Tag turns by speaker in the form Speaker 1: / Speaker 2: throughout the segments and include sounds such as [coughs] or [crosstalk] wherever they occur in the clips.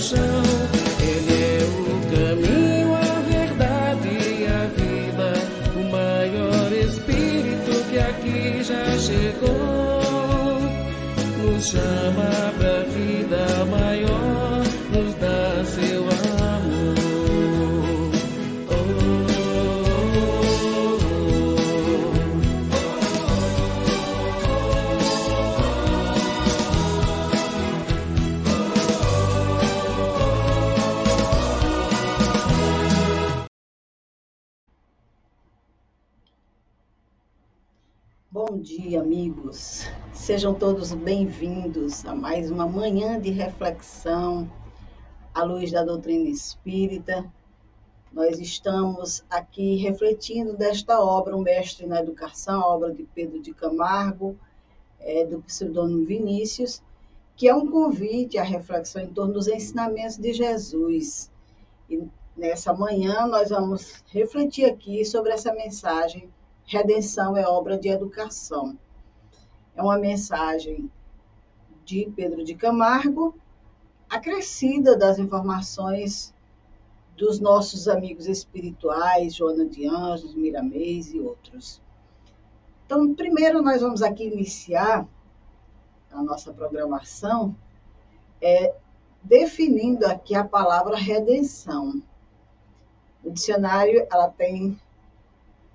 Speaker 1: chão. Ele é o caminho, a verdade e a vida. O maior espírito que aqui já chegou. Nos chama
Speaker 2: Sejam todos bem-vindos a mais uma manhã de reflexão à luz da doutrina espírita. Nós estamos aqui refletindo desta obra, O Mestre na Educação, a obra de Pedro de Camargo, é, do pseudônimo Vinícius, que é um convite à reflexão em torno dos ensinamentos de Jesus. E nessa manhã nós vamos refletir aqui sobre essa mensagem Redenção é obra de educação. É uma mensagem de Pedro de Camargo, acrescida das informações dos nossos amigos espirituais, Joana de Anjos, Miramês e outros. Então, primeiro nós vamos aqui iniciar a nossa programação é, definindo aqui a palavra redenção. No dicionário, ela tem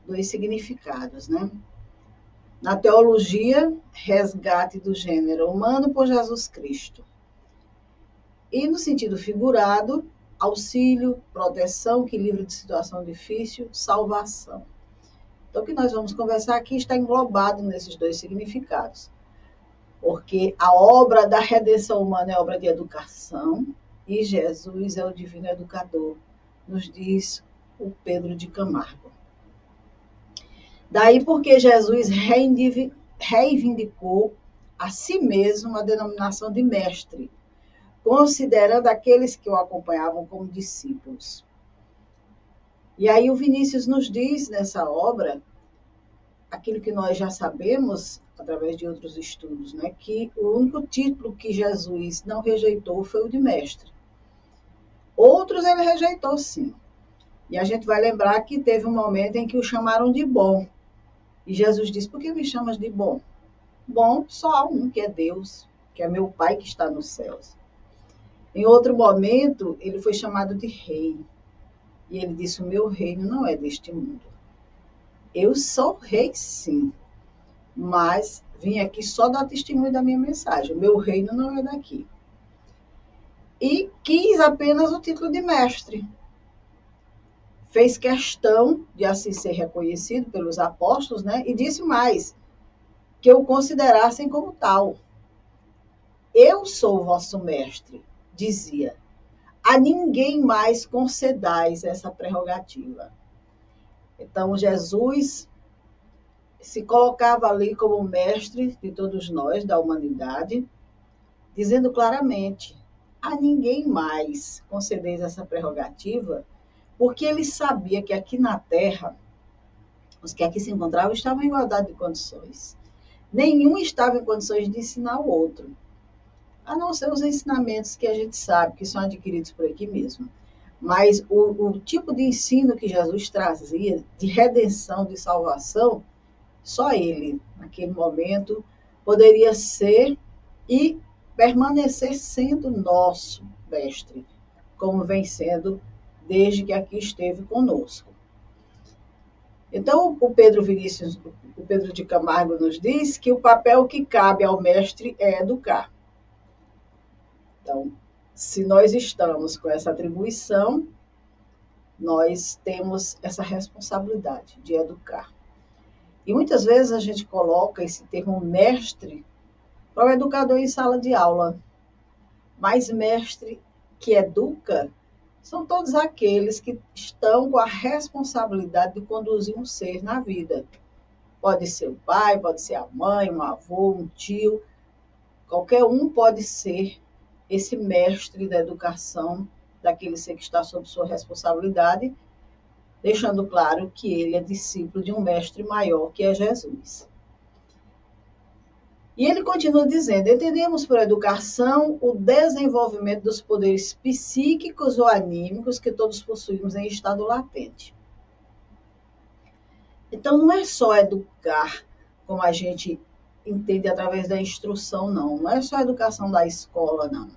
Speaker 2: dois significados, né? Na teologia, resgate do gênero humano por Jesus Cristo. E no sentido figurado, auxílio, proteção que livra de situação difícil, salvação. Então, o que nós vamos conversar aqui está englobado nesses dois significados. Porque a obra da redenção humana é obra de educação e Jesus é o divino educador, nos diz o Pedro de Camargo. Daí porque Jesus reivindicou a si mesmo a denominação de mestre, considerando aqueles que o acompanhavam como discípulos. E aí o Vinícius nos diz nessa obra aquilo que nós já sabemos através de outros estudos, né, que o único título que Jesus não rejeitou foi o de mestre. Outros ele rejeitou sim. E a gente vai lembrar que teve um momento em que o chamaram de bom. E Jesus disse: Por que me chamas de bom? Bom, só há um que é Deus, que é meu Pai que está nos céus. Em outro momento, ele foi chamado de rei. E ele disse: O meu reino não é deste mundo. Eu sou rei, sim, mas vim aqui só dar testemunho da minha mensagem. O meu reino não é daqui. E quis apenas o título de mestre, fez questão de assim ser reconhecido pelos apóstolos, né? E disse mais, que o considerassem como tal. Eu sou vosso mestre, dizia. A ninguém mais concedais essa prerrogativa. Então, Jesus se colocava ali como mestre de todos nós, da humanidade, dizendo claramente: a ninguém mais concedeis essa prerrogativa porque ele sabia que aqui na Terra, os que aqui se encontravam estavam em igualdade de condições. Nenhum estava em condições de ensinar o outro, a não ser os ensinamentos que a gente sabe, que são adquiridos por aqui mesmo. Mas o, o tipo de ensino que Jesus trazia, de redenção, de salvação, só ele, naquele momento, poderia ser e permanecer sendo nosso mestre, como vem sendo desde que aqui esteve conosco. Então, o Pedro Vinícius, o Pedro de Camargo nos diz que o papel que cabe ao mestre é educar. Então, se nós estamos com essa atribuição, nós temos essa responsabilidade de educar. E muitas vezes a gente coloca esse termo mestre para o educador em sala de aula. Mas mestre que educa são todos aqueles que estão com a responsabilidade de conduzir um ser na vida. Pode ser o pai, pode ser a mãe, um avô, um tio. Qualquer um pode ser esse mestre da educação daquele ser que está sob sua responsabilidade, deixando claro que ele é discípulo de um mestre maior, que é Jesus. E ele continua dizendo: entendemos por educação o desenvolvimento dos poderes psíquicos ou anímicos que todos possuímos em estado latente. Então, não é só educar como a gente entende através da instrução, não. Não é só a educação da escola, não.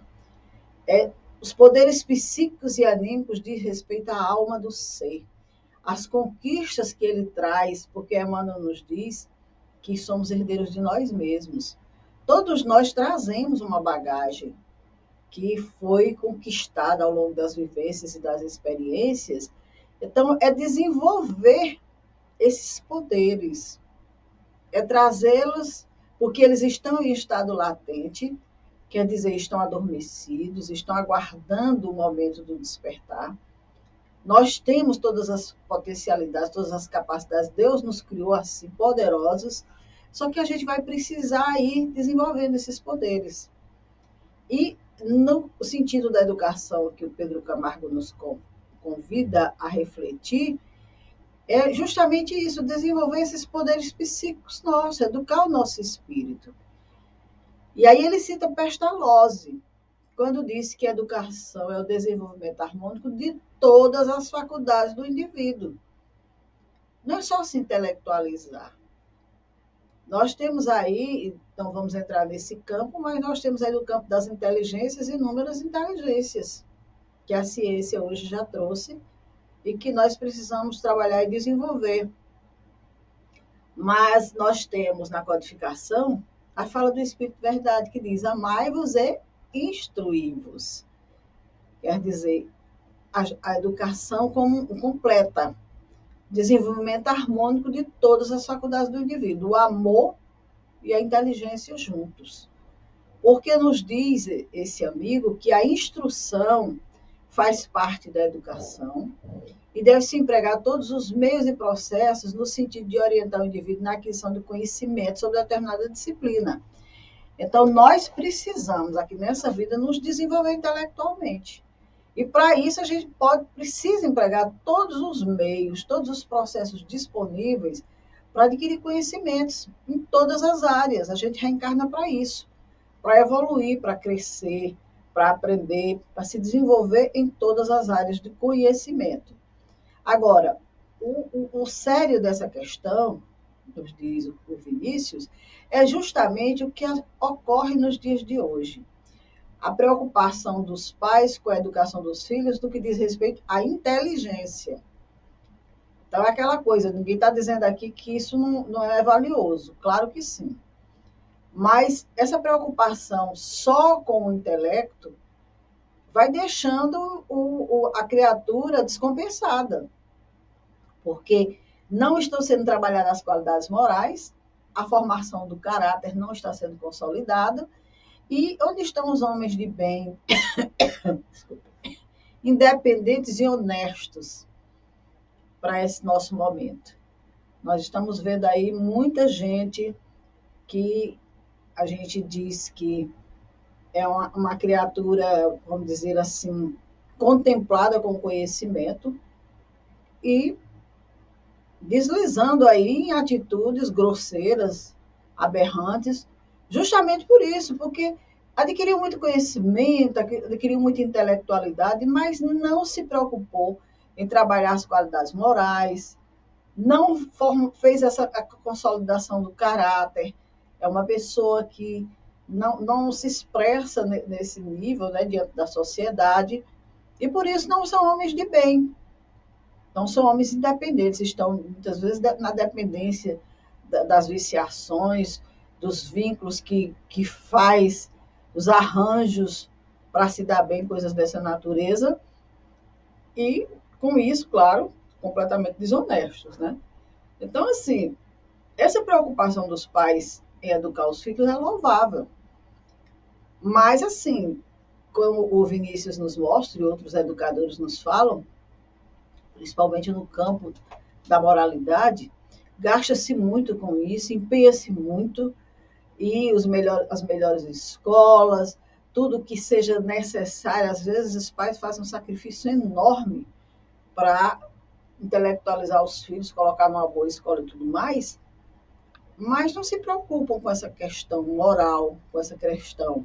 Speaker 2: É os poderes psíquicos e anímicos diz respeito à alma do ser, as conquistas que ele traz, porque Emmanuel nos diz que somos herdeiros de nós mesmos. Todos nós trazemos uma bagagem que foi conquistada ao longo das vivências e das experiências. Então, é desenvolver esses poderes, é trazê-los, porque eles estão em estado latente, quer dizer, estão adormecidos, estão aguardando o momento do despertar. Nós temos todas as potencialidades, todas as capacidades. Deus nos criou assim, poderosos, só que a gente vai precisar ir desenvolvendo esses poderes. E no sentido da educação que o Pedro Camargo nos convida a refletir, é justamente isso, desenvolver esses poderes psíquicos nossos, educar o nosso espírito. E aí ele cita Pestalozzi, quando disse que a educação é o desenvolvimento harmônico de todas as faculdades do indivíduo. Não é só se intelectualizar. Nós temos aí, então vamos entrar nesse campo, mas nós temos aí no campo das inteligências inúmeras inteligências, que a ciência hoje já trouxe e que nós precisamos trabalhar e desenvolver. Mas nós temos na codificação a fala do Espírito Verdade, que diz: Amai-vos e instruí-vos. Quer dizer, a, a educação como, completa, desenvolvimento harmônico de todas as faculdades do indivíduo, o amor e a inteligência juntos. Porque nos diz esse amigo que a instrução faz parte da educação e deve-se empregar todos os meios e processos no sentido de orientar o indivíduo na aquisição do conhecimento sobre determinada disciplina. Então, nós precisamos, aqui nessa vida, nos desenvolver intelectualmente. E para isso, a gente pode, precisa empregar todos os meios, todos os processos disponíveis para adquirir conhecimentos em todas as áreas. A gente reencarna para isso, para evoluir, para crescer, para aprender, para se desenvolver em todas as áreas de conhecimento. Agora, o, o, o sério dessa questão, nos diz o Vinícius, é justamente o que ocorre nos dias de hoje. A preocupação dos pais com a educação dos filhos do que diz respeito à inteligência. Então, é aquela coisa, ninguém está dizendo aqui que isso não, não é valioso. Claro que sim. Mas essa preocupação só com o intelecto vai deixando o, o, a criatura descompensada porque não estão sendo trabalhadas as qualidades morais, a formação do caráter não está sendo consolidada, e onde estão os homens de bem, [coughs] independentes e honestos para esse nosso momento? Nós estamos vendo aí muita gente que a gente diz que é uma, uma criatura, vamos dizer assim, contemplada com conhecimento e deslizando aí em atitudes grosseiras, aberrantes, justamente por isso, porque adquiriu muito conhecimento, adquiriu muita intelectualidade, mas não se preocupou em trabalhar as qualidades morais, não fez essa consolidação do caráter. É uma pessoa que não, não se expressa nesse nível, né, diante da sociedade, e por isso não são homens de bem. Então, são homens independentes, estão muitas vezes na dependência das viciações, dos vínculos que, que faz, os arranjos para se dar bem, coisas dessa natureza, e com isso, claro, completamente desonestos, né? Então, assim, essa preocupação dos pais em educar os filhos é louvável. Mas, assim, como o Vinícius nos mostra e outros educadores nos falam, principalmente no campo da moralidade, gasta-se muito com isso, empenha-se muito, e os melhor, as melhores escolas, tudo que seja necessário. Às vezes, os pais fazem um sacrifício enorme para intelectualizar os filhos, colocar numa boa escola e tudo mais, mas não se preocupam com essa questão moral, com essa questão.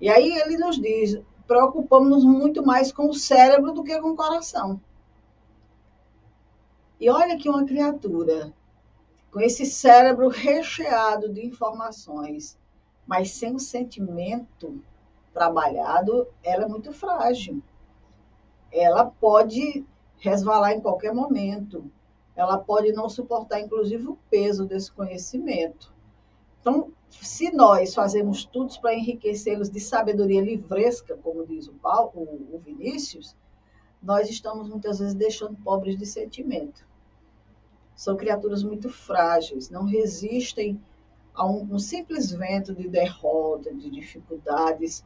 Speaker 2: E aí ele nos diz: preocupamos-nos muito mais com o cérebro do que com o coração. E olha que uma criatura com esse cérebro recheado de informações, mas sem o sentimento trabalhado, ela é muito frágil. Ela pode resvalar em qualquer momento. Ela pode não suportar, inclusive, o peso desse conhecimento. Então, se nós fazemos tudo para enriquecê-los de sabedoria livresca, como diz o, Paulo, o Vinícius, nós estamos muitas vezes deixando pobres de sentimento. São criaturas muito frágeis, não resistem a um, um simples vento de derrota, de dificuldades,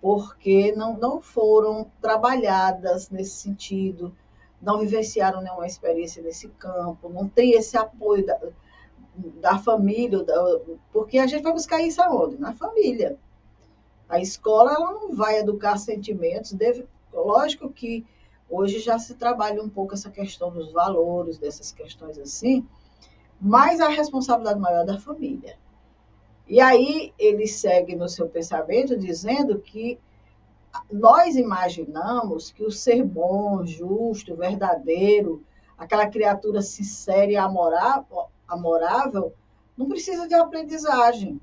Speaker 2: porque não, não foram trabalhadas nesse sentido, não vivenciaram nenhuma experiência nesse campo, não tem esse apoio da, da família, da, porque a gente vai buscar isso aonde? Na família. A escola ela não vai educar sentimentos, deve, lógico que hoje já se trabalha um pouco essa questão dos valores, dessas questões assim, mas a responsabilidade maior é da família. E aí ele segue no seu pensamento dizendo que nós imaginamos que o ser bom, justo, verdadeiro, aquela criatura sincera e amorável, não precisa de aprendizagem.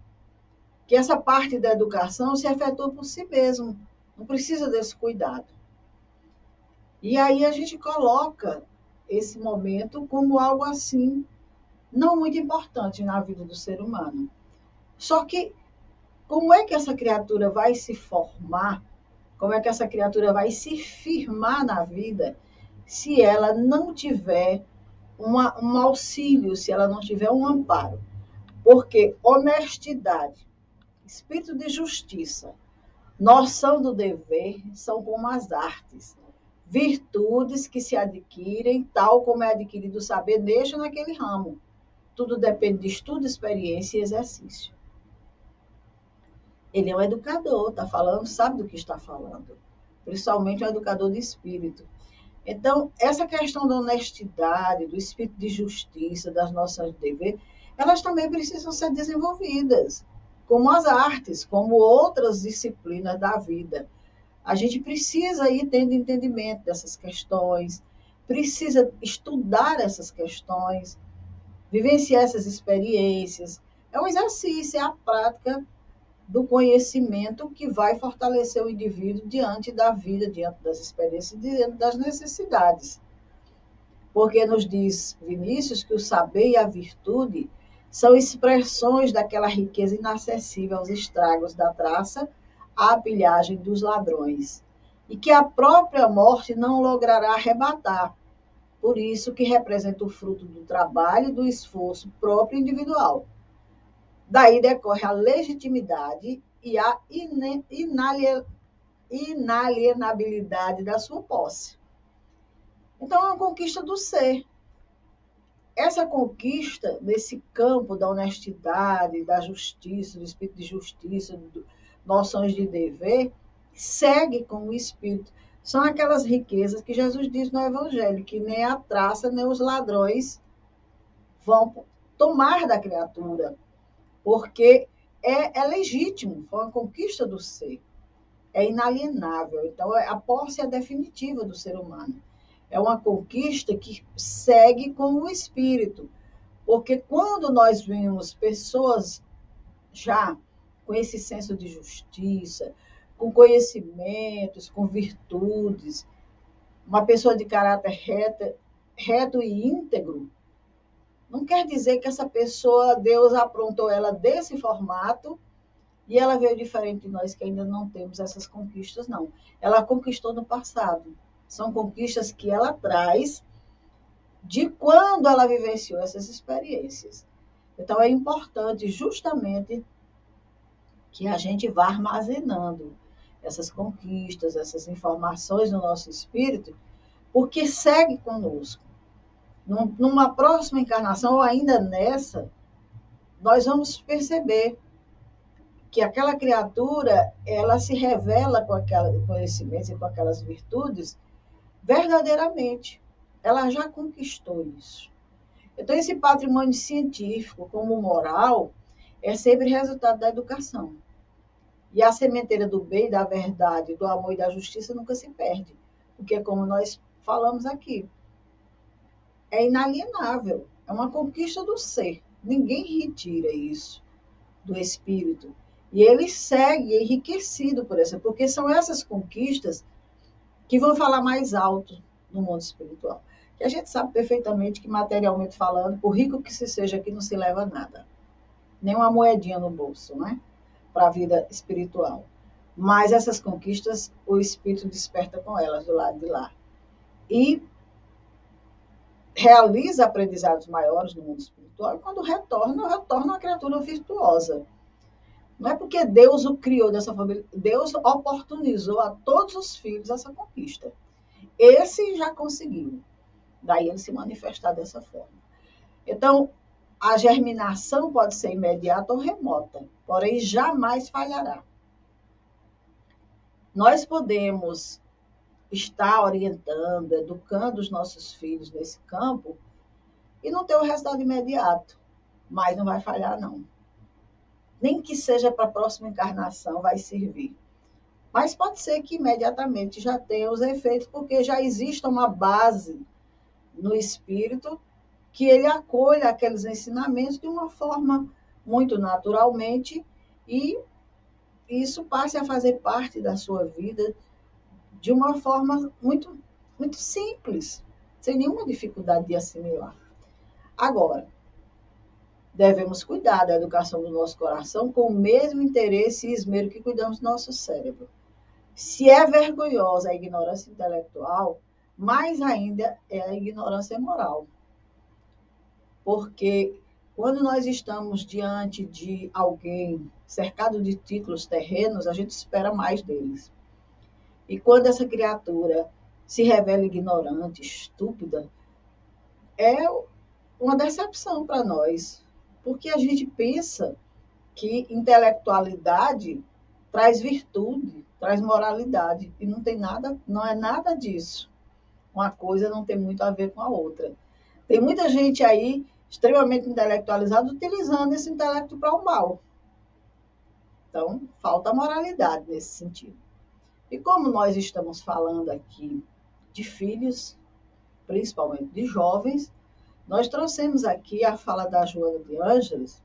Speaker 2: Que essa parte da educação se efetua por si mesmo, não precisa desse cuidado. E aí a gente coloca esse momento como algo assim, não muito importante na vida do ser humano. Só que como é que essa criatura vai se formar como é que essa criatura vai se firmar na vida se ela não tiver uma, um auxílio, se ela não tiver um amparo? Porque honestidade, espírito de justiça, noção do dever são como as artes, virtudes que se adquirem, tal como é adquirido o saber, deixa naquele ramo. Tudo depende de estudo, experiência e exercício. Ele é um educador, está falando, sabe do que está falando. Principalmente um educador de espírito. Então, essa questão da honestidade, do espírito de justiça, das nossas deveres, elas também precisam ser desenvolvidas, como as artes, como outras disciplinas da vida. A gente precisa ir tendo entendimento dessas questões, precisa estudar essas questões, vivenciar essas experiências. É um exercício, é a prática do conhecimento que vai fortalecer o indivíduo diante da vida, diante das experiências, diante das necessidades. Porque nos diz Vinícius que o saber e a virtude são expressões daquela riqueza inacessível aos estragos da traça, à pilhagem dos ladrões, e que a própria morte não logrará arrebatar. Por isso que representa o fruto do trabalho e do esforço próprio individual Daí decorre a legitimidade e a inalienabilidade da sua posse. Então, é uma conquista do ser. Essa conquista, nesse campo da honestidade, da justiça, do espírito de justiça, do, noções de dever, segue com o espírito. São aquelas riquezas que Jesus diz no Evangelho, que nem a traça, nem os ladrões vão tomar da criatura porque é, é legítimo, foi uma conquista do ser, é inalienável. Então, é, a posse é definitiva do ser humano. É uma conquista que segue com o espírito, porque quando nós vemos pessoas já com esse senso de justiça, com conhecimentos, com virtudes, uma pessoa de caráter reto, reto e íntegro, não quer dizer que essa pessoa, Deus aprontou ela desse formato e ela veio diferente de nós que ainda não temos essas conquistas, não. Ela conquistou no passado. São conquistas que ela traz de quando ela vivenciou essas experiências. Então, é importante justamente que a gente vá armazenando essas conquistas, essas informações no nosso espírito, porque segue conosco. Numa próxima encarnação, ou ainda nessa, nós vamos perceber que aquela criatura, ela se revela com aquele conhecimento e com aquelas virtudes verdadeiramente. Ela já conquistou isso. Então, esse patrimônio científico, como moral, é sempre resultado da educação. E a sementeira do bem, da verdade, do amor e da justiça nunca se perde. Porque, como nós falamos aqui, é inalienável. É uma conquista do ser. Ninguém retira isso do espírito. E ele segue enriquecido por essa, porque são essas conquistas que vão falar mais alto no mundo espiritual. E a gente sabe perfeitamente que, materialmente falando, por rico que se seja aqui, não se leva nada. Nem uma moedinha no bolso, né? Para a vida espiritual. Mas essas conquistas, o espírito desperta com elas do lado de lá. E realiza aprendizados maiores no mundo espiritual, e quando retorna, retorna uma criatura virtuosa. Não é porque Deus o criou dessa família, Deus oportunizou a todos os filhos essa conquista. Esse já conseguiu. Daí ele se manifestar dessa forma. Então, a germinação pode ser imediata ou remota, porém jamais falhará. Nós podemos estar orientando, educando os nossos filhos nesse campo e não ter o resultado imediato, mas não vai falhar, não. Nem que seja para a próxima encarnação, vai servir. Mas pode ser que imediatamente já tenha os efeitos, porque já existe uma base no espírito que ele acolha aqueles ensinamentos de uma forma muito naturalmente e isso passe a fazer parte da sua vida de uma forma muito, muito simples, sem nenhuma dificuldade de assimilar. Agora, devemos cuidar da educação do nosso coração com o mesmo interesse e esmero que cuidamos do nosso cérebro. Se é vergonhosa a ignorância intelectual, mais ainda é a ignorância moral. Porque quando nós estamos diante de alguém cercado de títulos terrenos, a gente espera mais deles. E quando essa criatura se revela ignorante, estúpida, é uma decepção para nós, porque a gente pensa que intelectualidade traz virtude, traz moralidade, e não tem nada, não é nada disso uma coisa não tem muito a ver com a outra. Tem muita gente aí extremamente intelectualizada utilizando esse intelecto para o mal. Então, falta moralidade nesse sentido. E como nós estamos falando aqui de filhos, principalmente de jovens, nós trouxemos aqui a fala da Joana de Ângeles,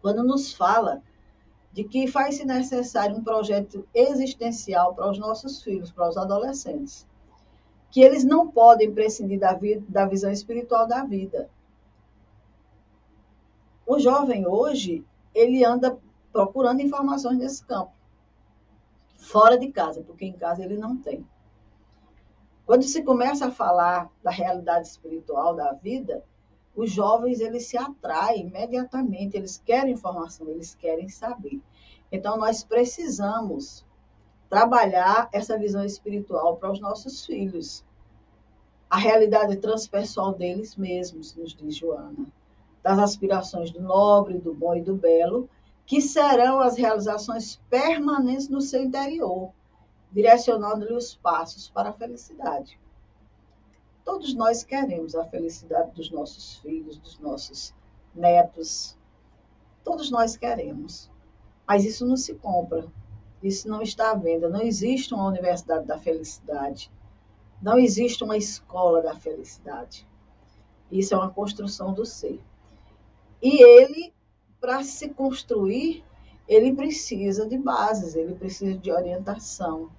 Speaker 2: quando nos fala de que faz-se necessário um projeto existencial para os nossos filhos, para os adolescentes que eles não podem prescindir da, vida, da visão espiritual da vida. O jovem hoje, ele anda procurando informações nesse campo, fora de casa, porque em casa ele não tem. Quando se começa a falar da realidade espiritual da vida, os jovens eles se atraem imediatamente, eles querem informação, eles querem saber. Então nós precisamos trabalhar essa visão espiritual para os nossos filhos. A realidade transpessoal deles mesmos, nos diz Joana, das aspirações do nobre, do bom e do belo, que serão as realizações permanentes no seu interior, direcionando-lhe os passos para a felicidade. Todos nós queremos a felicidade dos nossos filhos, dos nossos netos. Todos nós queremos. Mas isso não se compra. Isso não está à venda. Não existe uma universidade da felicidade. Não existe uma escola da felicidade. Isso é uma construção do ser. E ele, para se construir, ele precisa de bases, ele precisa de orientação,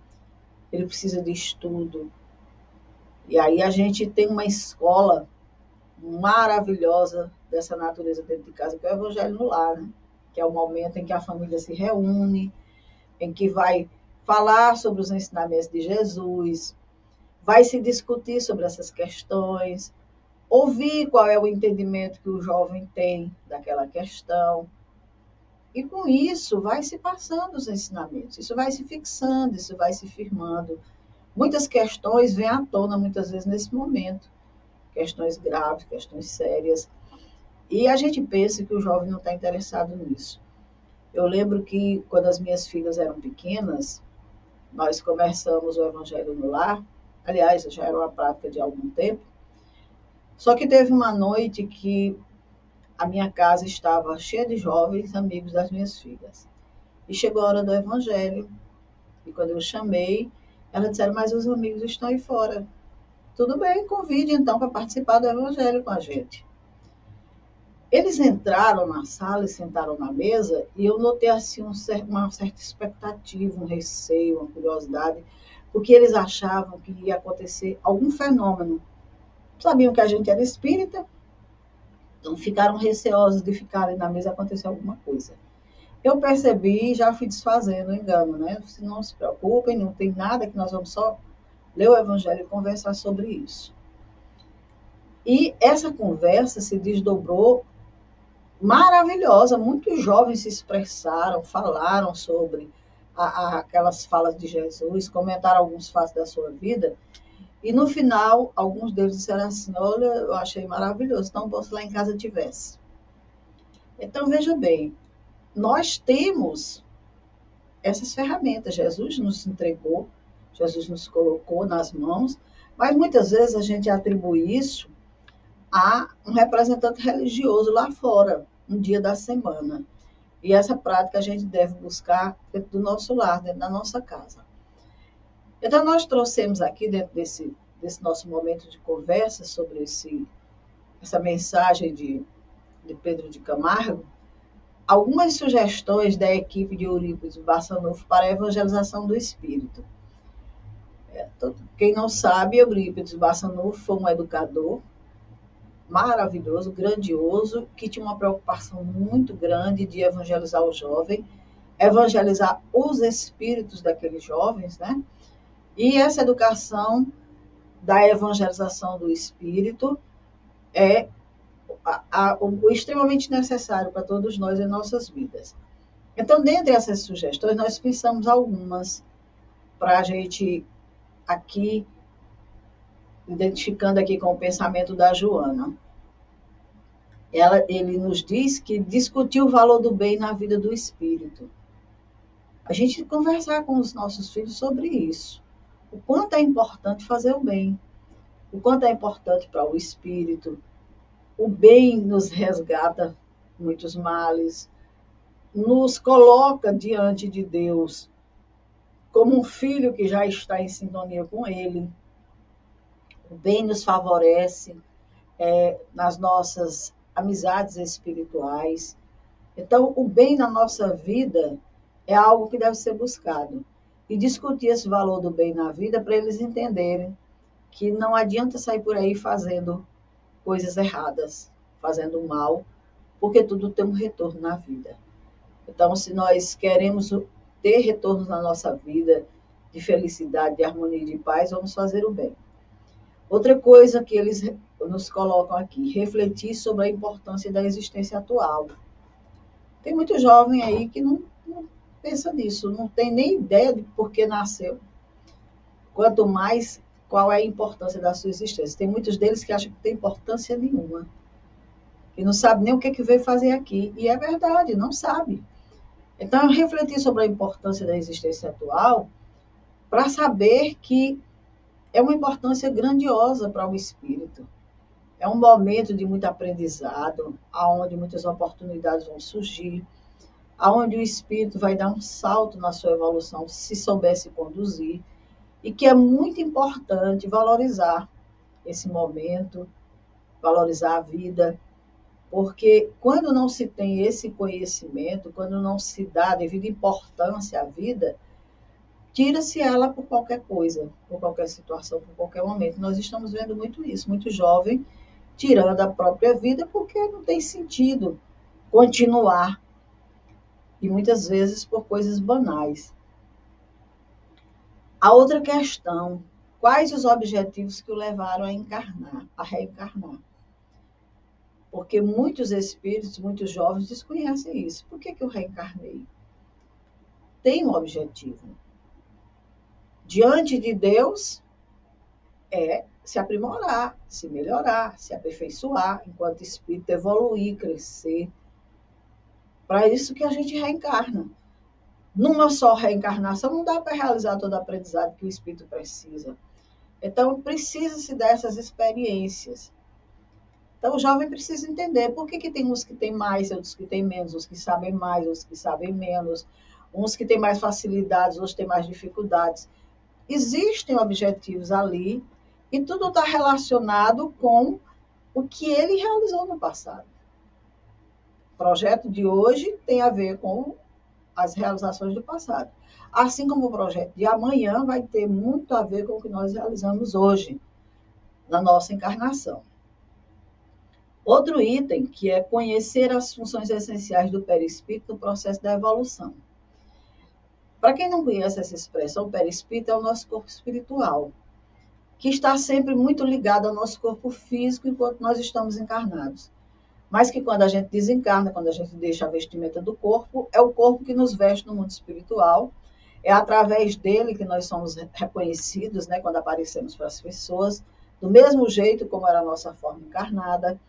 Speaker 2: ele precisa de estudo. E aí a gente tem uma escola maravilhosa dessa natureza dentro de casa, que é o Evangelho no Lar, né? que é o momento em que a família se reúne, em que vai falar sobre os ensinamentos de Jesus, vai se discutir sobre essas questões, ouvir qual é o entendimento que o jovem tem daquela questão. E com isso vai se passando os ensinamentos, isso vai se fixando, isso vai se firmando. Muitas questões vêm à tona muitas vezes nesse momento, questões graves, questões sérias. E a gente pensa que o jovem não está interessado nisso. Eu lembro que quando as minhas filhas eram pequenas, nós conversamos o Evangelho no lar. Aliás, já era uma prática de algum tempo. Só que teve uma noite que a minha casa estava cheia de jovens amigos das minhas filhas. E chegou a hora do Evangelho. E quando eu chamei, elas disseram: Mas os amigos estão aí fora. Tudo bem, convide então para participar do Evangelho com a gente. Eles entraram na sala e sentaram na mesa e eu notei assim um, uma certa expectativa, um receio, uma curiosidade, porque eles achavam que ia acontecer algum fenômeno. Sabiam que a gente era espírita, então ficaram receosos de ficarem na mesa acontecer alguma coisa. Eu percebi já fui desfazendo o engano, né? Não se preocupem, não tem nada que nós vamos só ler o Evangelho e conversar sobre isso. E essa conversa se desdobrou maravilhosa. Muitos jovens se expressaram, falaram sobre a, a, aquelas falas de Jesus, comentaram alguns fatos da sua vida. E no final, alguns deles disseram assim: Olha, eu achei maravilhoso, tão bom se lá em casa tivesse. Então, veja bem, nós temos essas ferramentas. Jesus nos entregou, Jesus nos colocou nas mãos, mas muitas vezes a gente atribui isso a um representante religioso lá fora, um dia da semana. E essa prática a gente deve buscar dentro do nosso lar, dentro da nossa casa. Então, nós trouxemos aqui, dentro desse, desse nosso momento de conversa sobre esse, essa mensagem de, de Pedro de Camargo, algumas sugestões da equipe de Eurípides Bassanufo para a evangelização do espírito. É, quem não sabe, Eurípides Bassanufo foi um educador maravilhoso, grandioso, que tinha uma preocupação muito grande de evangelizar o jovem, evangelizar os espíritos daqueles jovens, né? E essa educação da evangelização do espírito é a, a, o, extremamente necessário para todos nós em nossas vidas. Então, dentre essas sugestões, nós pensamos algumas para a gente aqui identificando aqui com o pensamento da Joana. Ela, ele nos diz que discutir o valor do bem na vida do espírito. A gente conversar com os nossos filhos sobre isso. O quanto é importante fazer o bem. O quanto é importante para o espírito. O bem nos resgata muitos males, nos coloca diante de Deus como um filho que já está em sintonia com Ele o bem nos favorece é, nas nossas amizades espirituais. Então, o bem na nossa vida é algo que deve ser buscado. E discutir esse valor do bem na vida para eles entenderem que não adianta sair por aí fazendo coisas erradas, fazendo mal, porque tudo tem um retorno na vida. Então, se nós queremos ter retornos na nossa vida de felicidade, de harmonia e de paz, vamos fazer o bem. Outra coisa que eles nos colocam aqui, refletir sobre a importância da existência atual. Tem muito jovem aí que não, não pensa nisso, não tem nem ideia de por que nasceu. Quanto mais qual é a importância da sua existência. Tem muitos deles que acham que não tem importância nenhuma. E não sabe nem o que, que veio fazer aqui. E é verdade, não sabe. Então, refletir sobre a importância da existência atual para saber que é uma importância grandiosa para o espírito. É um momento de muito aprendizado, aonde muitas oportunidades vão surgir, aonde o espírito vai dar um salto na sua evolução se soubesse conduzir, e que é muito importante valorizar esse momento, valorizar a vida, porque quando não se tem esse conhecimento, quando não se dá devida importância à vida, tira-se ela por qualquer coisa, por qualquer situação, por qualquer momento. Nós estamos vendo muito isso, muito jovem tirando a própria vida porque não tem sentido continuar. E muitas vezes por coisas banais. A outra questão, quais os objetivos que o levaram a encarnar, a reencarnar. Porque muitos espíritos, muitos jovens desconhecem isso. Por que, que eu reencarnei? Tem um objetivo. Diante de Deus, é se aprimorar, se melhorar, se aperfeiçoar, enquanto espírito, evoluir, crescer. Para isso que a gente reencarna. Numa só reencarnação não dá para realizar todo o aprendizado que o espírito precisa. Então, precisa-se dessas experiências. Então, o jovem precisa entender por que, que tem uns que têm mais, outros que têm menos, uns que sabem mais, outros que sabem menos, uns que têm mais facilidades, outros têm mais dificuldades. Existem objetivos ali e tudo está relacionado com o que ele realizou no passado. O projeto de hoje tem a ver com as realizações do passado. Assim como o projeto de amanhã vai ter muito a ver com o que nós realizamos hoje, na nossa encarnação. Outro item que é conhecer as funções essenciais do perispírito no processo da evolução. Para quem não conhece essa expressão, o perispírito é o nosso corpo espiritual que está sempre muito ligado ao nosso corpo físico enquanto nós estamos encarnados. Mas que quando a gente desencarna, quando a gente deixa a vestimenta do corpo, é o corpo que nos veste no mundo espiritual. É através dele que nós somos reconhecidos, né, quando aparecemos para as pessoas, do mesmo jeito como era a nossa forma encarnada.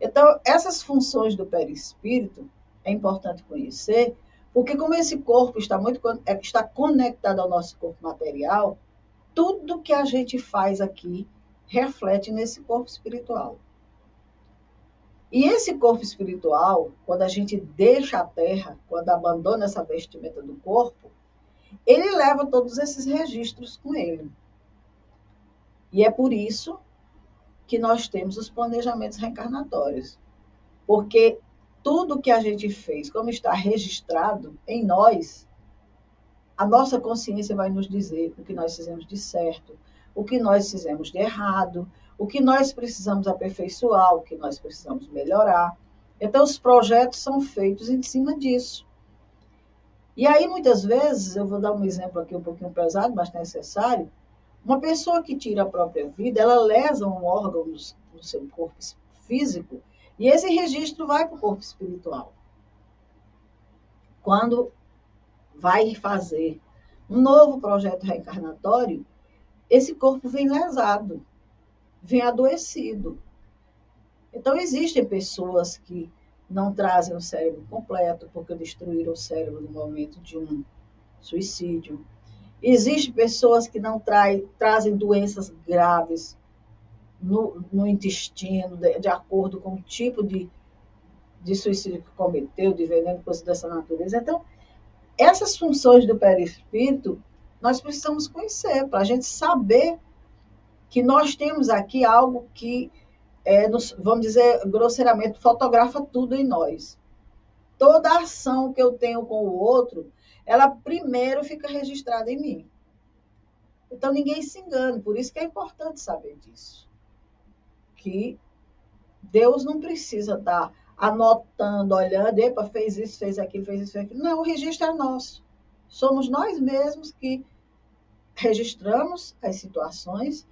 Speaker 2: Então, essas funções do perispírito é importante conhecer, porque como esse corpo está muito é, está conectado ao nosso corpo material, tudo que a gente faz aqui reflete nesse corpo espiritual. E esse corpo espiritual, quando a gente deixa a terra, quando abandona essa vestimenta do corpo, ele leva todos esses registros com ele. E é por isso que nós temos os planejamentos reencarnatórios. Porque tudo que a gente fez, como está registrado em nós, a nossa consciência vai nos dizer o que nós fizemos de certo, o que nós fizemos de errado, o que nós precisamos aperfeiçoar, o que nós precisamos melhorar. Então, os projetos são feitos em cima disso. E aí, muitas vezes, eu vou dar um exemplo aqui um pouquinho pesado, mas necessário. Uma pessoa que tira a própria vida, ela lesa um órgão no seu corpo físico e esse registro vai para o corpo espiritual. Quando vai fazer um novo projeto reencarnatório, esse corpo vem lesado, vem adoecido. Então, existem pessoas que não trazem o cérebro completo porque destruíram o cérebro no momento de um suicídio. Existem pessoas que não trai, trazem doenças graves no, no intestino, de, de, acordo com o tipo de, de suicídio que cometeu, de veneno, coisa dessa natureza. Então, essas funções do perispírito nós precisamos conhecer, para a gente saber que nós temos aqui algo que, é, nos, vamos dizer grosseiramente, fotografa tudo em nós. Toda ação que eu tenho com o outro, ela primeiro fica registrada em mim. Então ninguém se engane, por isso que é importante saber disso. Que Deus não precisa estar anotando, olhando, epa, fez isso, fez aquilo, fez isso, fez aquilo. Não, o registro é nosso. Somos nós mesmos que registramos as situações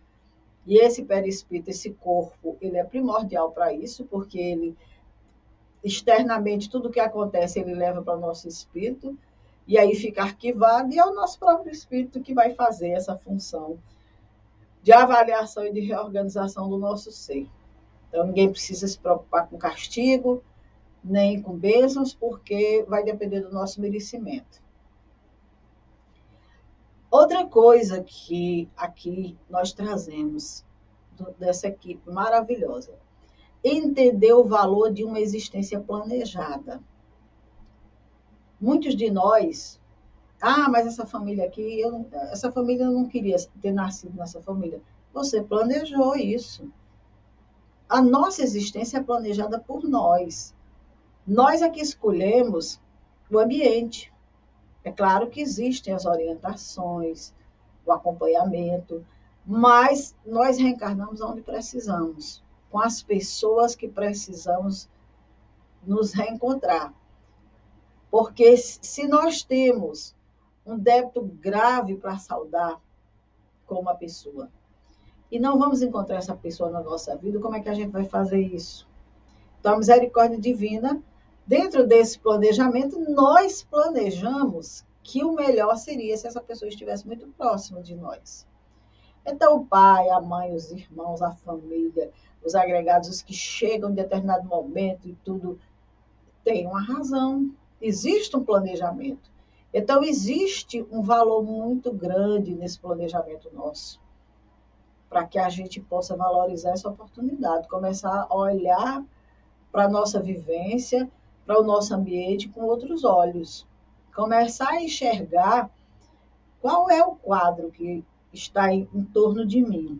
Speaker 2: e esse perispírito, esse corpo, ele é primordial para isso, porque ele externamente tudo que acontece ele leva para o nosso espírito e aí fica arquivado e é o nosso próprio espírito que vai fazer essa função de avaliação e de reorganização do nosso ser. Então, ninguém precisa se preocupar com castigo, nem com bênçãos, porque vai depender do nosso merecimento. Outra coisa que aqui nós trazemos dessa equipe maravilhosa, entender o valor de uma existência planejada. Muitos de nós, ah, mas essa família aqui, eu, essa família eu não queria ter nascido nessa família. Você planejou isso a nossa existência é planejada por nós. Nós é que escolhemos o ambiente. É claro que existem as orientações, o acompanhamento, mas nós reencarnamos onde precisamos, com as pessoas que precisamos nos reencontrar. Porque se nós temos um débito grave para saudar, com uma pessoa. E não vamos encontrar essa pessoa na nossa vida, como é que a gente vai fazer isso? Então, a misericórdia divina, dentro desse planejamento, nós planejamos que o melhor seria se essa pessoa estivesse muito próxima de nós. Então, o pai, a mãe, os irmãos, a família, os agregados, os que chegam em determinado momento e tudo, tem uma razão. Existe um planejamento. Então, existe um valor muito grande nesse planejamento nosso, para que a gente possa valorizar essa oportunidade, começar a olhar para a nossa vivência, para o nosso ambiente com outros olhos. Começar a enxergar qual é o quadro que está em, em torno de mim.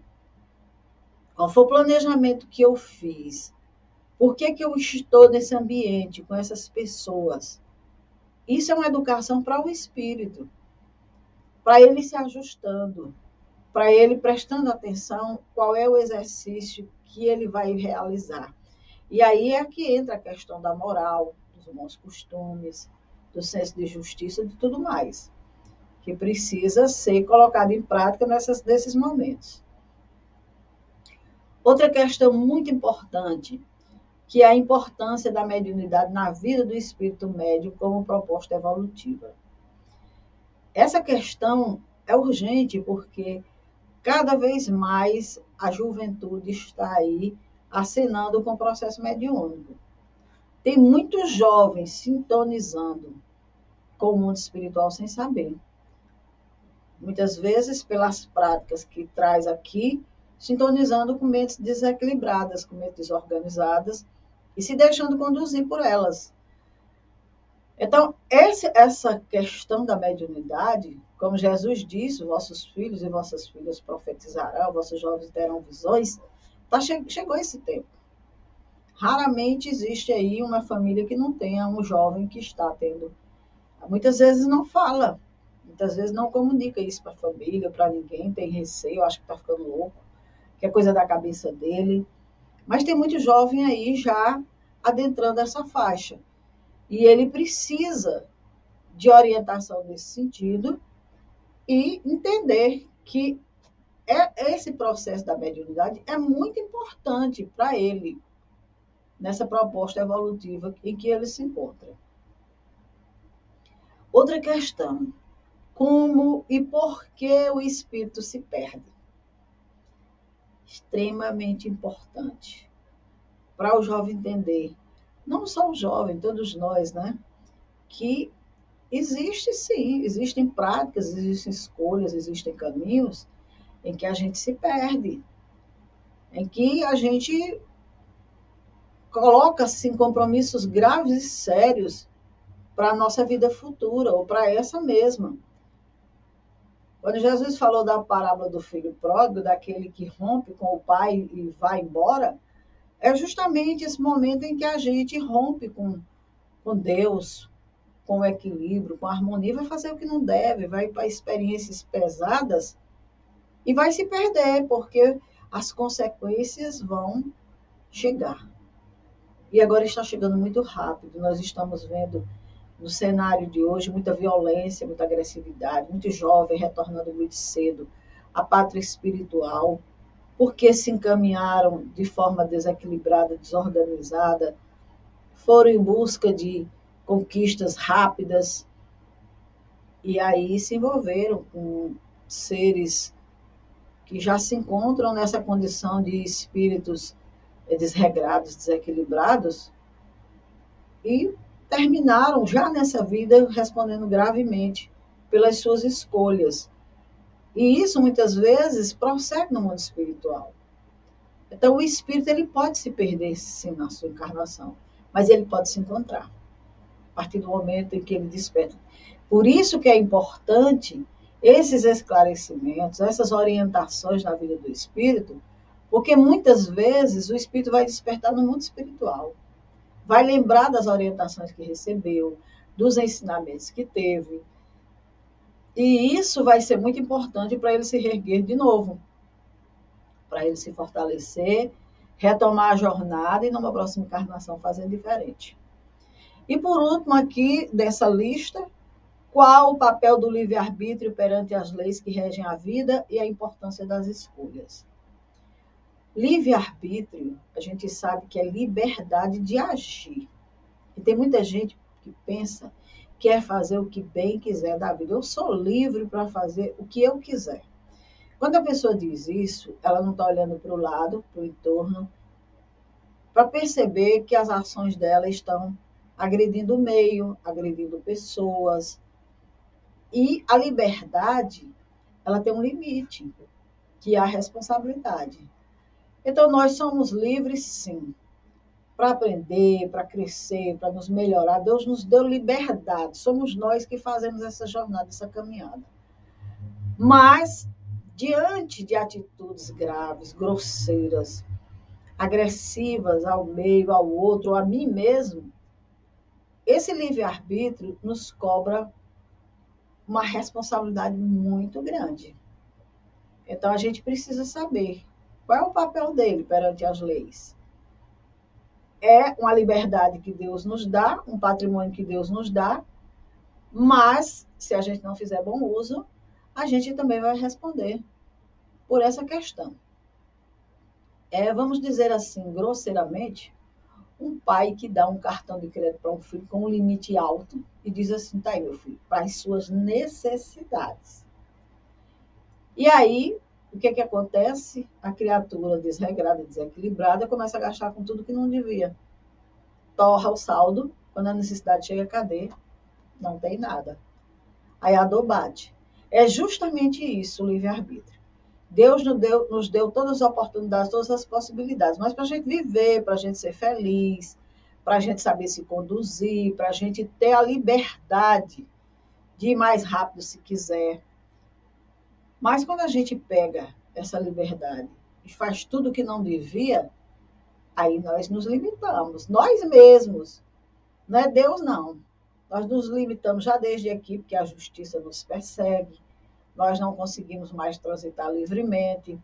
Speaker 2: Qual foi o planejamento que eu fiz? Por que, que eu estou nesse ambiente com essas pessoas? Isso é uma educação para o espírito, para ele se ajustando, para ele prestando atenção qual é o exercício que ele vai realizar. E aí é que entra a questão da moral, dos bons costumes, do senso de justiça de tudo mais, que precisa ser colocado em prática nessas, nesses momentos. Outra questão muito importante que é a importância da mediunidade na vida do espírito médio como proposta evolutiva. Essa questão é urgente porque cada vez mais a juventude está aí acenando com o processo mediúnico. Tem muitos jovens sintonizando com o mundo espiritual sem saber. Muitas vezes, pelas práticas que traz aqui, sintonizando com mentes desequilibradas, com mentes desorganizadas, e se deixando conduzir por elas. Então, essa questão da mediunidade, como Jesus disse, vossos filhos e vossas filhas profetizarão, vossos jovens terão visões, tá, chegou esse tempo. Raramente existe aí uma família que não tenha um jovem que está tendo. Muitas vezes não fala, muitas vezes não comunica isso para a família, para ninguém, tem receio, acha que está ficando louco, que é coisa da cabeça dele. Mas tem muito jovem aí já adentrando essa faixa. E ele precisa de orientação nesse sentido e entender que é, esse processo da mediunidade é muito importante para ele nessa proposta evolutiva em que ele se encontra. Outra questão: como e por que o espírito se perde? extremamente importante para o jovem entender, não só o jovem, todos nós, né? Que existe sim, existem práticas, existem escolhas, existem caminhos em que a gente se perde, em que a gente coloca-se em compromissos graves e sérios para a nossa vida futura ou para essa mesma. Quando Jesus falou da parábola do filho pródigo, daquele que rompe com o pai e vai embora, é justamente esse momento em que a gente rompe com, com Deus, com o equilíbrio, com a harmonia, vai fazer o que não deve, vai para experiências pesadas e vai se perder, porque as consequências vão chegar. E agora está chegando muito rápido. Nós estamos vendo no cenário de hoje, muita violência, muita agressividade, muito jovem retornando muito cedo à pátria espiritual, porque se encaminharam de forma desequilibrada, desorganizada, foram em busca de conquistas rápidas e aí se envolveram com seres que já se encontram nessa condição de espíritos desregrados, desequilibrados, e terminaram já nessa vida respondendo gravemente pelas suas escolhas. E isso muitas vezes prossegue no mundo espiritual. Então o espírito ele pode se perder sim na sua encarnação, mas ele pode se encontrar a partir do momento em que ele desperta. Por isso que é importante esses esclarecimentos, essas orientações na vida do espírito, porque muitas vezes o espírito vai despertar no mundo espiritual vai lembrar das orientações que recebeu, dos ensinamentos que teve. E isso vai ser muito importante para ele se reerguer de novo, para ele se fortalecer, retomar a jornada e numa próxima encarnação fazer diferente. E por último, aqui dessa lista, Qual o papel do livre-arbítrio perante as leis que regem a vida e a importância das escolhas? Livre-arbítrio, a gente sabe que é liberdade de agir. E tem muita gente que pensa que é fazer o que bem quiser da vida. Eu sou livre para fazer o que eu quiser. Quando a pessoa diz isso, ela não está olhando para o lado, para o entorno, para perceber que as ações dela estão agredindo o meio, agredindo pessoas. E a liberdade, ela tem um limite, que é a responsabilidade. Então, nós somos livres, sim, para aprender, para crescer, para nos melhorar. Deus nos deu liberdade. Somos nós que fazemos essa jornada, essa caminhada. Mas, diante de atitudes graves, grosseiras, agressivas ao meio, ao outro, a mim mesmo, esse livre-arbítrio nos cobra uma responsabilidade muito grande. Então, a gente precisa saber qual é o papel dele perante as leis. É uma liberdade que Deus nos dá, um patrimônio que Deus nos dá, mas se a gente não fizer bom uso, a gente também vai responder por essa questão. É, vamos dizer assim, grosseiramente, um pai que dá um cartão de crédito para um filho com um limite alto e diz assim: tá aí, meu filho, para as suas necessidades. E aí, o que, que acontece? A criatura desregrada, desequilibrada, começa a gastar com tudo que não devia. Torra o saldo, quando a necessidade chega, cadê? Não tem nada. Aí a dor bate. É justamente isso o livre-arbítrio. Deus nos deu, nos deu todas as oportunidades, todas as possibilidades, mas para a gente viver, para a gente ser feliz, para a gente saber se conduzir, para a gente ter a liberdade de ir mais rápido se quiser. Mas quando a gente pega essa liberdade e faz tudo que não devia, aí nós nos limitamos, nós mesmos. Não é Deus, não. Nós nos limitamos já desde aqui, porque a justiça nos persegue nós não conseguimos mais transitar livremente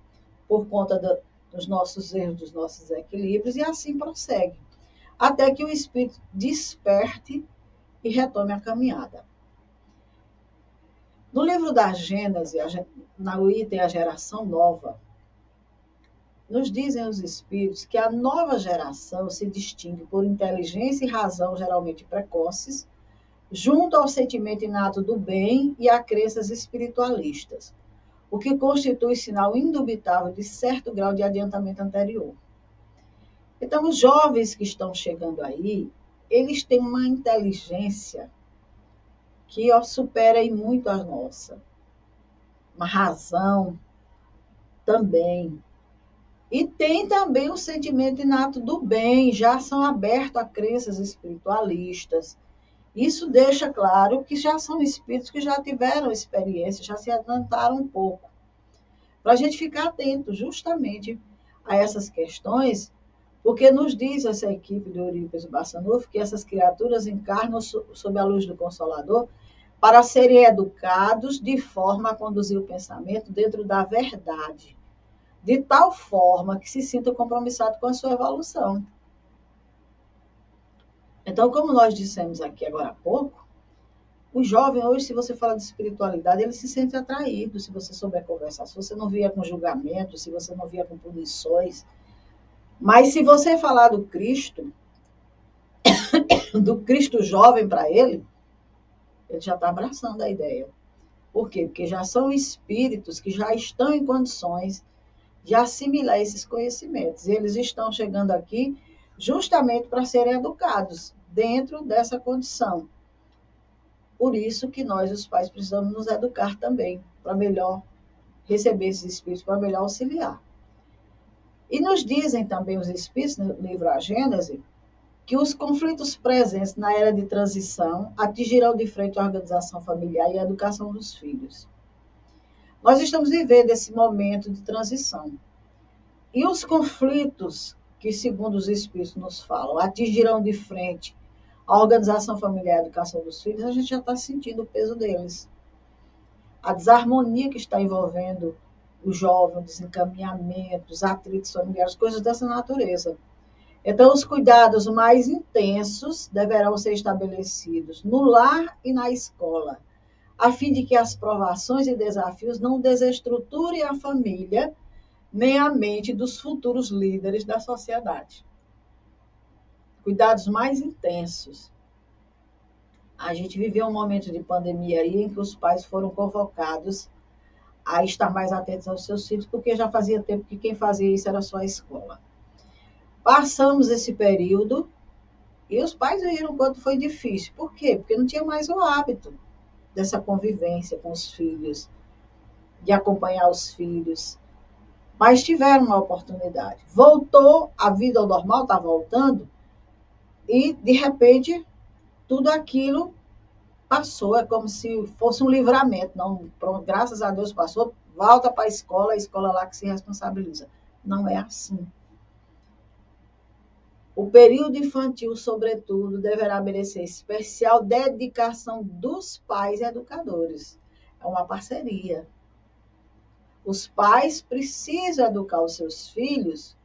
Speaker 2: por conta do, dos nossos erros, dos nossos equilíbrios, e assim prossegue, até que o espírito desperte e retome a caminhada. No livro da Gênesis, na item A Geração Nova, nos dizem os espíritos que a nova geração se distingue por inteligência e razão geralmente precoces, junto ao sentimento inato do bem e a crenças espiritualistas, o que constitui sinal indubitável de certo grau de adiantamento anterior. Então, os jovens que estão chegando aí, eles têm uma inteligência que ó, supera em muito a nossa. Uma razão também. E tem também o sentimento inato do bem, já são abertos a crenças espiritualistas, isso deixa claro que já são espíritos que já tiveram experiência, já se adiantaram um pouco. Para a gente ficar atento justamente a essas questões, porque nos diz essa equipe do Eurípides Bassanufo que essas criaturas encarnam sob a luz do Consolador para serem educados de forma a conduzir o pensamento dentro da verdade, de tal forma que se sintam compromissados com a sua evolução. Então, como nós dissemos aqui agora há pouco, o jovem hoje, se você fala de espiritualidade, ele se sente atraído se você souber conversar, se você não vier com julgamento, se você não vier com punições. Mas se você falar do Cristo, [coughs] do Cristo jovem para ele, ele já está abraçando a ideia. Por quê? Porque já são espíritos que já estão em condições de assimilar esses conhecimentos. E eles estão chegando aqui justamente para serem educados dentro dessa condição. Por isso que nós, os pais, precisamos nos educar também, para melhor receber esses espíritos, para melhor auxiliar. E nos dizem também os espíritos, no livro A Gênese, que os conflitos presentes na era de transição atingirão de frente a organização familiar e a educação dos filhos. Nós estamos vivendo esse momento de transição. E os conflitos que, segundo os Espíritos nos falam, atingirão de frente a organização familiar e a educação dos filhos, a gente já está sentindo o peso deles. A desarmonia que está envolvendo o jovem, o desencaminhamento, os atritos familiares, coisas dessa natureza. Então, os cuidados mais intensos deverão ser estabelecidos no lar e na escola, a fim de que as provações e desafios não desestruturem a família nem a mente dos futuros líderes da sociedade. Cuidados mais intensos. A gente viveu um momento de pandemia aí em que os pais foram convocados a estar mais atentos aos seus filhos, porque já fazia tempo que quem fazia isso era só a escola. Passamos esse período e os pais viram quanto foi difícil. Por quê? Porque não tinha mais o hábito dessa convivência com os filhos, de acompanhar os filhos. Mas tiveram uma oportunidade. Voltou, a vida ao normal está voltando, e de repente tudo aquilo passou. É como se fosse um livramento. Não, pronto, graças a Deus passou, volta para a escola, a escola lá que se responsabiliza. Não é assim. O período infantil, sobretudo, deverá merecer especial dedicação dos pais e educadores. É uma parceria. Os pais precisam educar os seus filhos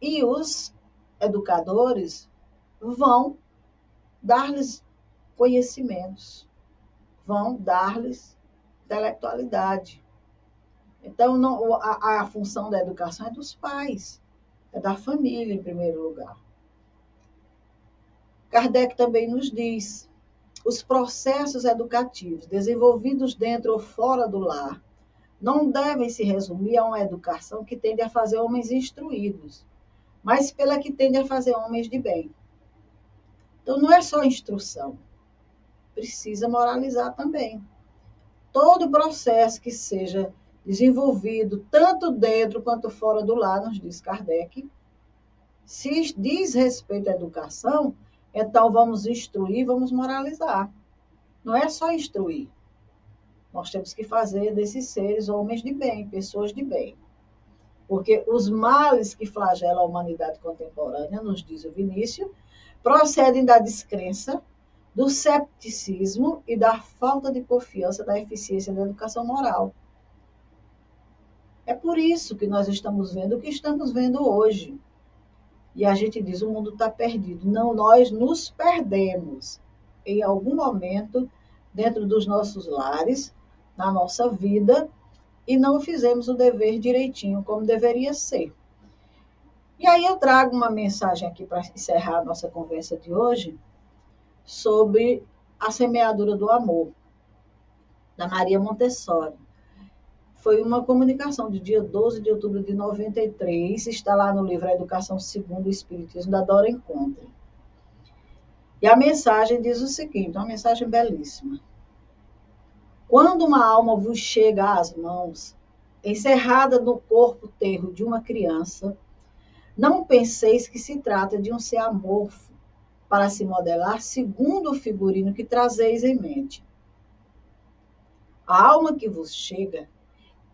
Speaker 2: e os educadores vão dar-lhes conhecimentos, vão dar-lhes intelectualidade. Então, não, a, a função da educação é dos pais é da família em primeiro lugar. Kardec também nos diz: os processos educativos desenvolvidos dentro ou fora do lar não devem se resumir a uma educação que tende a fazer homens instruídos, mas pela que tende a fazer homens de bem. Então, não é só instrução, precisa moralizar também. Todo processo que seja desenvolvido tanto dentro quanto fora do lar, nos diz Kardec. Se diz respeito à educação, então vamos instruir, vamos moralizar. Não é só instruir. Nós temos que fazer desses seres homens de bem, pessoas de bem. Porque os males que flagelam a humanidade contemporânea, nos diz o Vinícius, procedem da descrença, do cepticismo e da falta de confiança da eficiência da educação moral. É por isso que nós estamos vendo o que estamos vendo hoje. E a gente diz: o mundo está perdido. Não, nós nos perdemos em algum momento dentro dos nossos lares, na nossa vida, e não fizemos o dever direitinho como deveria ser. E aí eu trago uma mensagem aqui para encerrar a nossa conversa de hoje sobre a semeadura do amor, da Maria Montessori foi uma comunicação de dia 12 de outubro de 93, está lá no livro A Educação Segundo o Espiritismo, da Dora Encontre. E a mensagem diz o seguinte, uma mensagem belíssima. Quando uma alma vos chega às mãos, encerrada no corpo terro de uma criança, não penseis que se trata de um ser amorfo para se modelar segundo o figurino que trazeis em mente. A alma que vos chega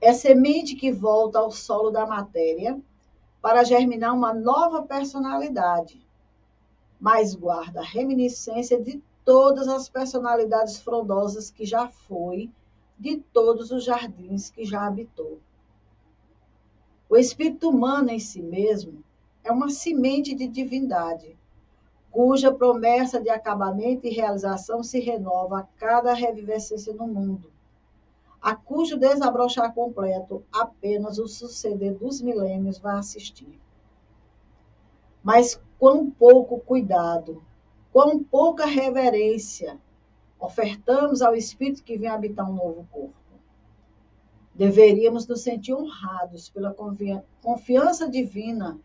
Speaker 2: é semente que volta ao solo da matéria para germinar uma nova personalidade, mas guarda a reminiscência de todas as personalidades frondosas que já foi, de todos os jardins que já habitou. O espírito humano em si mesmo é uma semente de divindade, cuja promessa de acabamento e realização se renova a cada revivescência no mundo a cujo desabrochar completo apenas o suceder dos milênios vai assistir. Mas quão pouco cuidado, quão pouca reverência ofertamos ao Espírito que vem habitar um novo corpo. Deveríamos nos sentir honrados pela confiança divina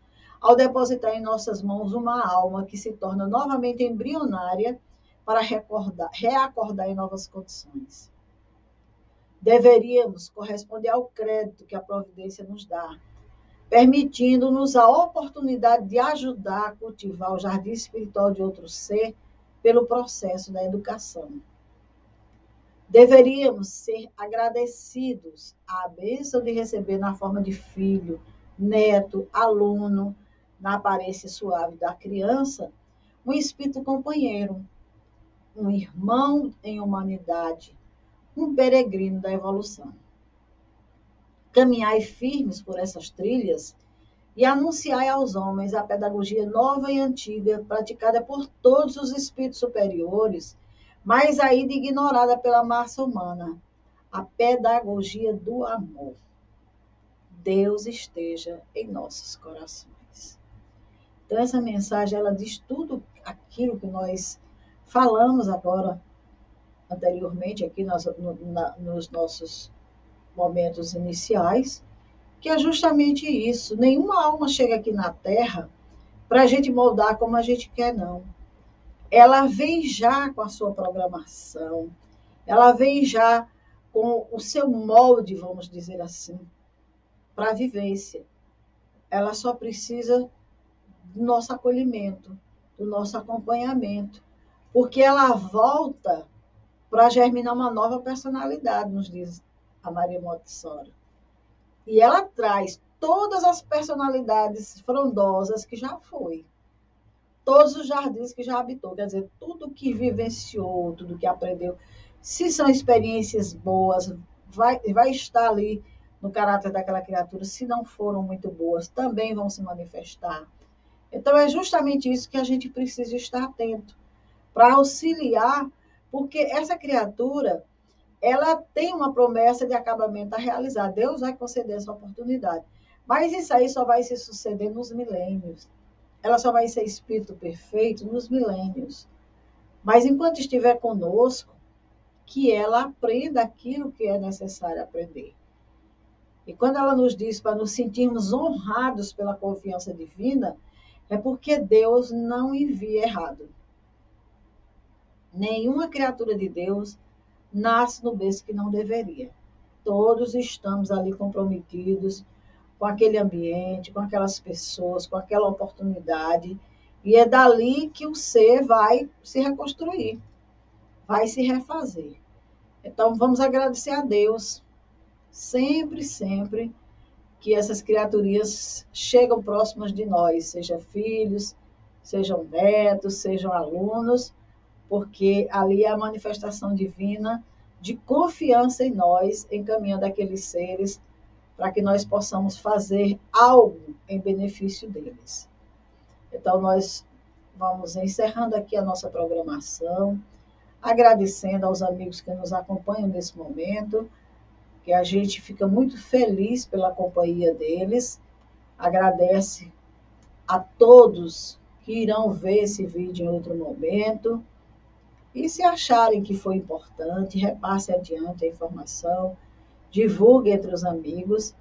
Speaker 2: ao depositar em nossas mãos uma alma que se torna novamente embrionária para recordar, reacordar em novas condições deveríamos corresponder ao crédito que a providência nos dá, permitindo-nos a oportunidade de ajudar a cultivar o jardim espiritual de outro ser pelo processo da educação. Deveríamos ser agradecidos à bênção de receber na forma de filho, neto, aluno, na aparência suave da criança, um espírito companheiro, um irmão em humanidade, um peregrino da evolução. Caminhai firmes por essas trilhas e anunciai aos homens a pedagogia nova e antiga praticada por todos os espíritos superiores mas ainda ignorada pela massa humana, a pedagogia do amor. Deus esteja em nossos corações. Então essa mensagem ela diz tudo aquilo que nós falamos agora anteriormente aqui no, na, nos nossos momentos iniciais, que é justamente isso. Nenhuma alma chega aqui na Terra para a gente moldar como a gente quer, não. Ela vem já com a sua programação, ela vem já com o seu molde, vamos dizer assim, para a vivência. Ela só precisa do nosso acolhimento, do nosso acompanhamento, porque ela volta para germinar uma nova personalidade, nos diz a Maria Montessori. E ela traz todas as personalidades frondosas que já foi. Todos os jardins que já habitou, quer dizer, tudo que vivenciou, tudo que aprendeu. Se são experiências boas, vai, vai estar ali no caráter daquela criatura. Se não foram muito boas, também vão se manifestar. Então, é justamente isso que a gente precisa estar atento para auxiliar, porque essa criatura ela tem uma promessa de acabamento a realizar. Deus vai conceder essa oportunidade. Mas isso aí só vai se suceder nos milênios. Ela só vai ser espírito perfeito nos milênios. Mas enquanto estiver conosco, que ela aprenda aquilo que é necessário aprender. E quando ela nos diz para nos sentirmos honrados pela confiança divina, é porque Deus não envia errado. Nenhuma criatura de Deus nasce no berço que não deveria. Todos estamos ali comprometidos com aquele ambiente, com aquelas pessoas, com aquela oportunidade. E é dali que o ser vai se reconstruir, vai se refazer. Então, vamos agradecer a Deus, sempre, sempre, que essas criaturinhas chegam próximas de nós, seja filhos, sejam netos, sejam alunos, porque ali é a manifestação divina de confiança em nós, encaminhando aqueles seres para que nós possamos fazer algo em benefício deles. Então, nós vamos encerrando aqui a nossa programação, agradecendo aos amigos que nos acompanham nesse momento, que a gente fica muito feliz pela companhia deles, agradece a todos que irão ver esse vídeo em outro momento. E se acharem que foi importante, repasse adiante a informação, divulgue entre os amigos,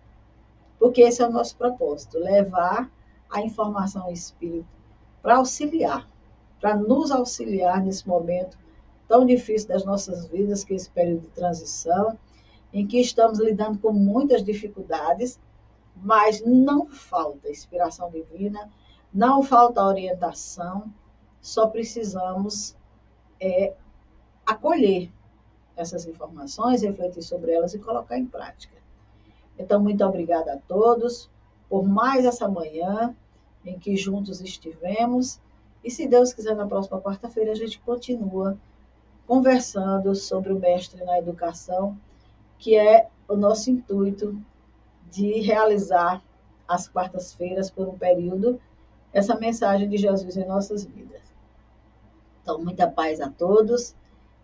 Speaker 2: porque esse é o nosso propósito, levar a informação espírita para auxiliar, para nos auxiliar nesse momento tão difícil das nossas vidas, que é esse período de transição, em que estamos lidando com muitas dificuldades, mas não falta inspiração divina, não falta orientação, só precisamos é acolher essas informações, refletir sobre elas e colocar em prática. Então, muito obrigada a todos por mais essa manhã em que juntos estivemos. E se Deus quiser, na próxima quarta-feira a gente continua conversando sobre o mestre na educação, que é o nosso intuito de realizar às quartas-feiras, por um período, essa mensagem de Jesus em nossas vidas. Então, muita paz a todos.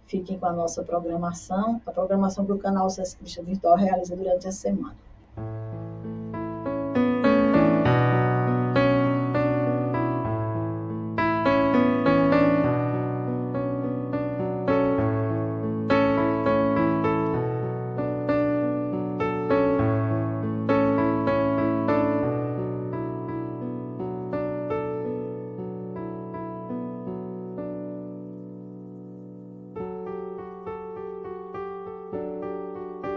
Speaker 2: Fiquem com a nossa programação, a programação que o canal Sesc Virtual realiza durante a semana.